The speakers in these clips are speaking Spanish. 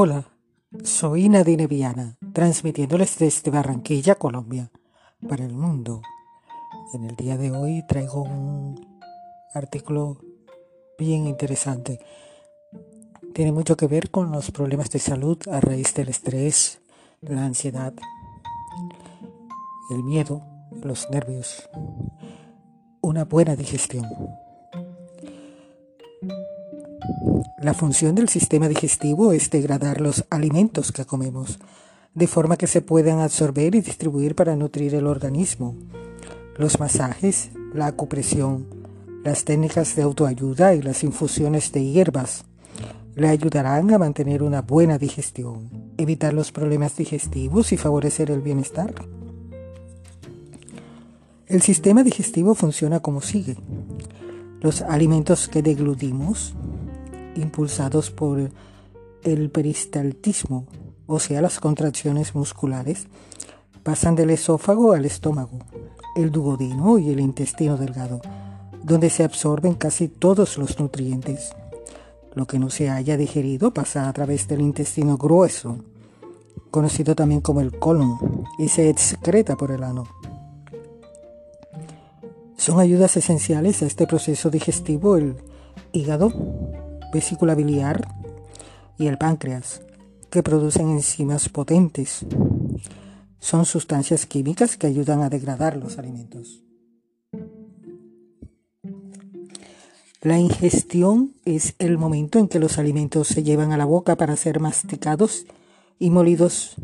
Hola, soy Nadine Viana, transmitiéndoles desde Barranquilla, Colombia, para el mundo. En el día de hoy traigo un artículo bien interesante. Tiene mucho que ver con los problemas de salud a raíz del estrés, la ansiedad, el miedo, los nervios, una buena digestión. La función del sistema digestivo es degradar los alimentos que comemos, de forma que se puedan absorber y distribuir para nutrir el organismo. Los masajes, la acupresión, las técnicas de autoayuda y las infusiones de hierbas le ayudarán a mantener una buena digestión, evitar los problemas digestivos y favorecer el bienestar. El sistema digestivo funciona como sigue. Los alimentos que deglutimos impulsados por el peristaltismo, o sea, las contracciones musculares, pasan del esófago al estómago, el duodeno y el intestino delgado, donde se absorben casi todos los nutrientes. Lo que no se haya digerido pasa a través del intestino grueso, conocido también como el colon, y se excreta por el ano. Son ayudas esenciales a este proceso digestivo el hígado, vesícula biliar y el páncreas, que producen enzimas potentes. Son sustancias químicas que ayudan a degradar los alimentos. La ingestión es el momento en que los alimentos se llevan a la boca para ser masticados y molidos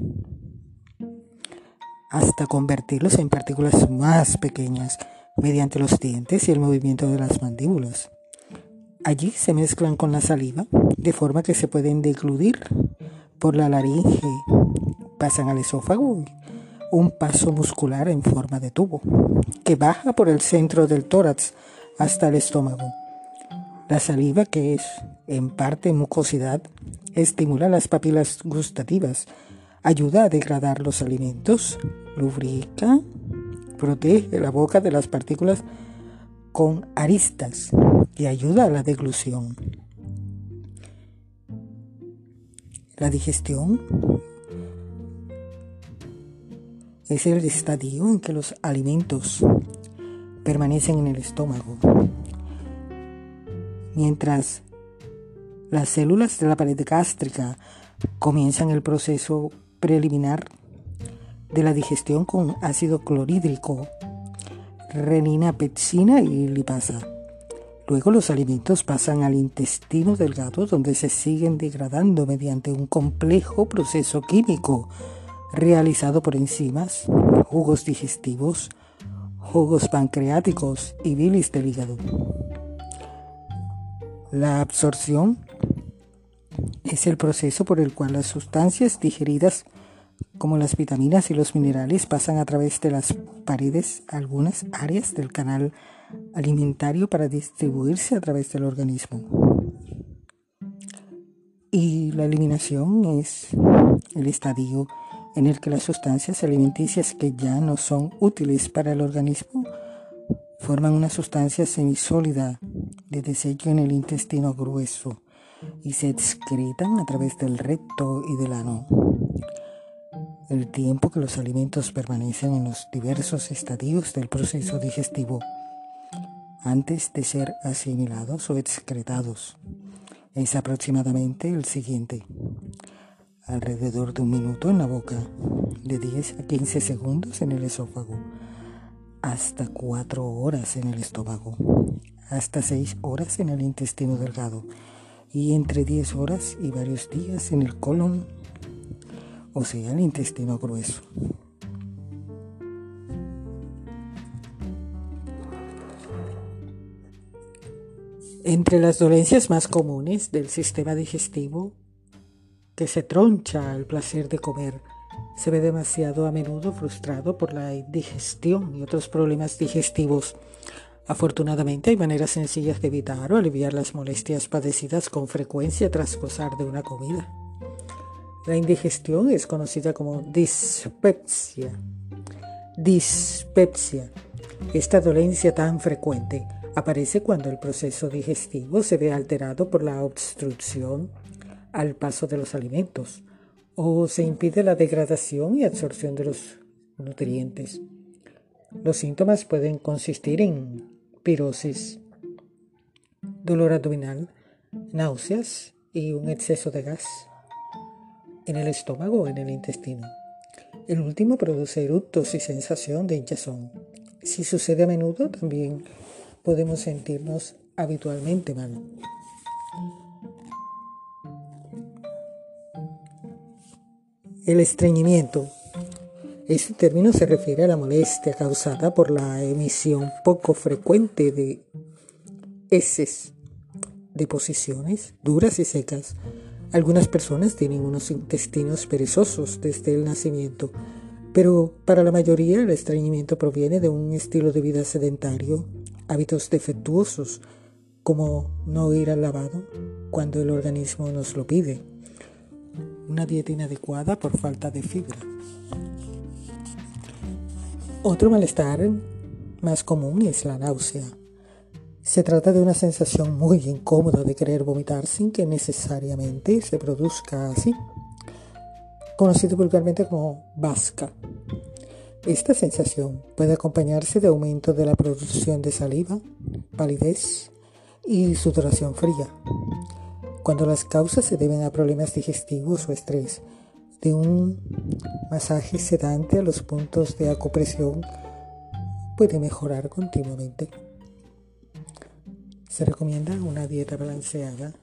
hasta convertirlos en partículas más pequeñas mediante los dientes y el movimiento de las mandíbulas. Allí se mezclan con la saliva de forma que se pueden deglutir por la laringe, pasan al esófago, un paso muscular en forma de tubo que baja por el centro del tórax hasta el estómago. La saliva, que es en parte mucosidad, estimula las papilas gustativas, ayuda a degradar los alimentos, lubrica, protege la boca de las partículas con aristas y ayuda a la deglución. La digestión es el estadio en que los alimentos permanecen en el estómago, mientras las células de la pared gástrica comienzan el proceso preliminar de la digestión con ácido clorhídrico renina, pepsina y lipasa. Luego los alimentos pasan al intestino delgado donde se siguen degradando mediante un complejo proceso químico realizado por enzimas, jugos digestivos, jugos pancreáticos y bilis del hígado. La absorción es el proceso por el cual las sustancias digeridas como las vitaminas y los minerales pasan a través de las paredes algunas áreas del canal alimentario para distribuirse a través del organismo. Y la eliminación es el estadio en el que las sustancias alimenticias que ya no son útiles para el organismo forman una sustancia semisólida de desecho en el intestino grueso y se excretan a través del recto y del ano el tiempo que los alimentos permanecen en los diversos estadios del proceso digestivo antes de ser asimilados o excretados. Es aproximadamente el siguiente. Alrededor de un minuto en la boca, de 10 a 15 segundos en el esófago, hasta 4 horas en el estómago, hasta 6 horas en el intestino delgado y entre 10 horas y varios días en el colon o sea, el intestino grueso. Entre las dolencias más comunes del sistema digestivo, que se troncha al placer de comer, se ve demasiado a menudo frustrado por la indigestión y otros problemas digestivos. Afortunadamente hay maneras sencillas de evitar o aliviar las molestias padecidas con frecuencia tras gozar de una comida. La indigestión es conocida como dispepsia. Dispepsia. Esta dolencia tan frecuente aparece cuando el proceso digestivo se ve alterado por la obstrucción, al paso de los alimentos o se impide la degradación y absorción de los nutrientes. Los síntomas pueden consistir en pirosis, dolor abdominal, náuseas y un exceso de gas en el estómago o en el intestino. El último produce eructos y sensación de hinchazón. Si sucede a menudo, también podemos sentirnos habitualmente mal. El estreñimiento. Este término se refiere a la molestia causada por la emisión poco frecuente de heces, deposiciones duras y secas. Algunas personas tienen unos intestinos perezosos desde el nacimiento, pero para la mayoría el estreñimiento proviene de un estilo de vida sedentario, hábitos defectuosos, como no ir al lavado cuando el organismo nos lo pide una dieta inadecuada por falta de fibra. Otro malestar más común es la náusea. Se trata de una sensación muy incómoda de querer vomitar sin que necesariamente se produzca así, conocido vulgarmente como vasca. Esta sensación puede acompañarse de aumento de la producción de saliva, palidez y sudoración fría cuando las causas se deben a problemas digestivos o estrés, de un masaje sedante a los puntos de acupresión puede mejorar continuamente. Se recomienda una dieta balanceada.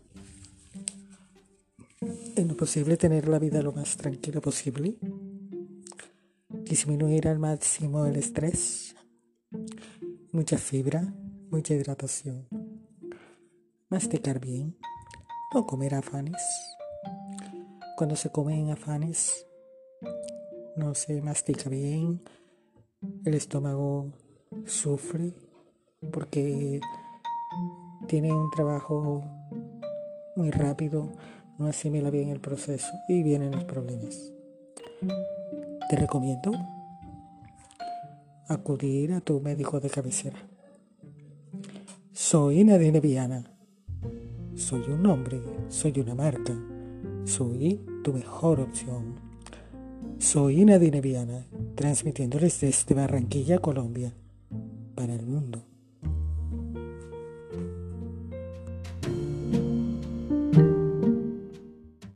En lo posible tener la vida lo más tranquila posible. Disminuir al máximo el estrés. Mucha fibra, mucha hidratación. Masticar bien no comer afanes. Cuando se comen afanes, no se mastica bien, el estómago sufre porque tiene un trabajo muy rápido, no asimila bien el proceso y vienen los problemas. Te recomiendo acudir a tu médico de cabecera. Soy Nadine Viana soy un hombre, soy una marca, soy tu mejor opción. Soy Nadine Viana, transmitiéndoles desde Barranquilla, Colombia, para el mundo.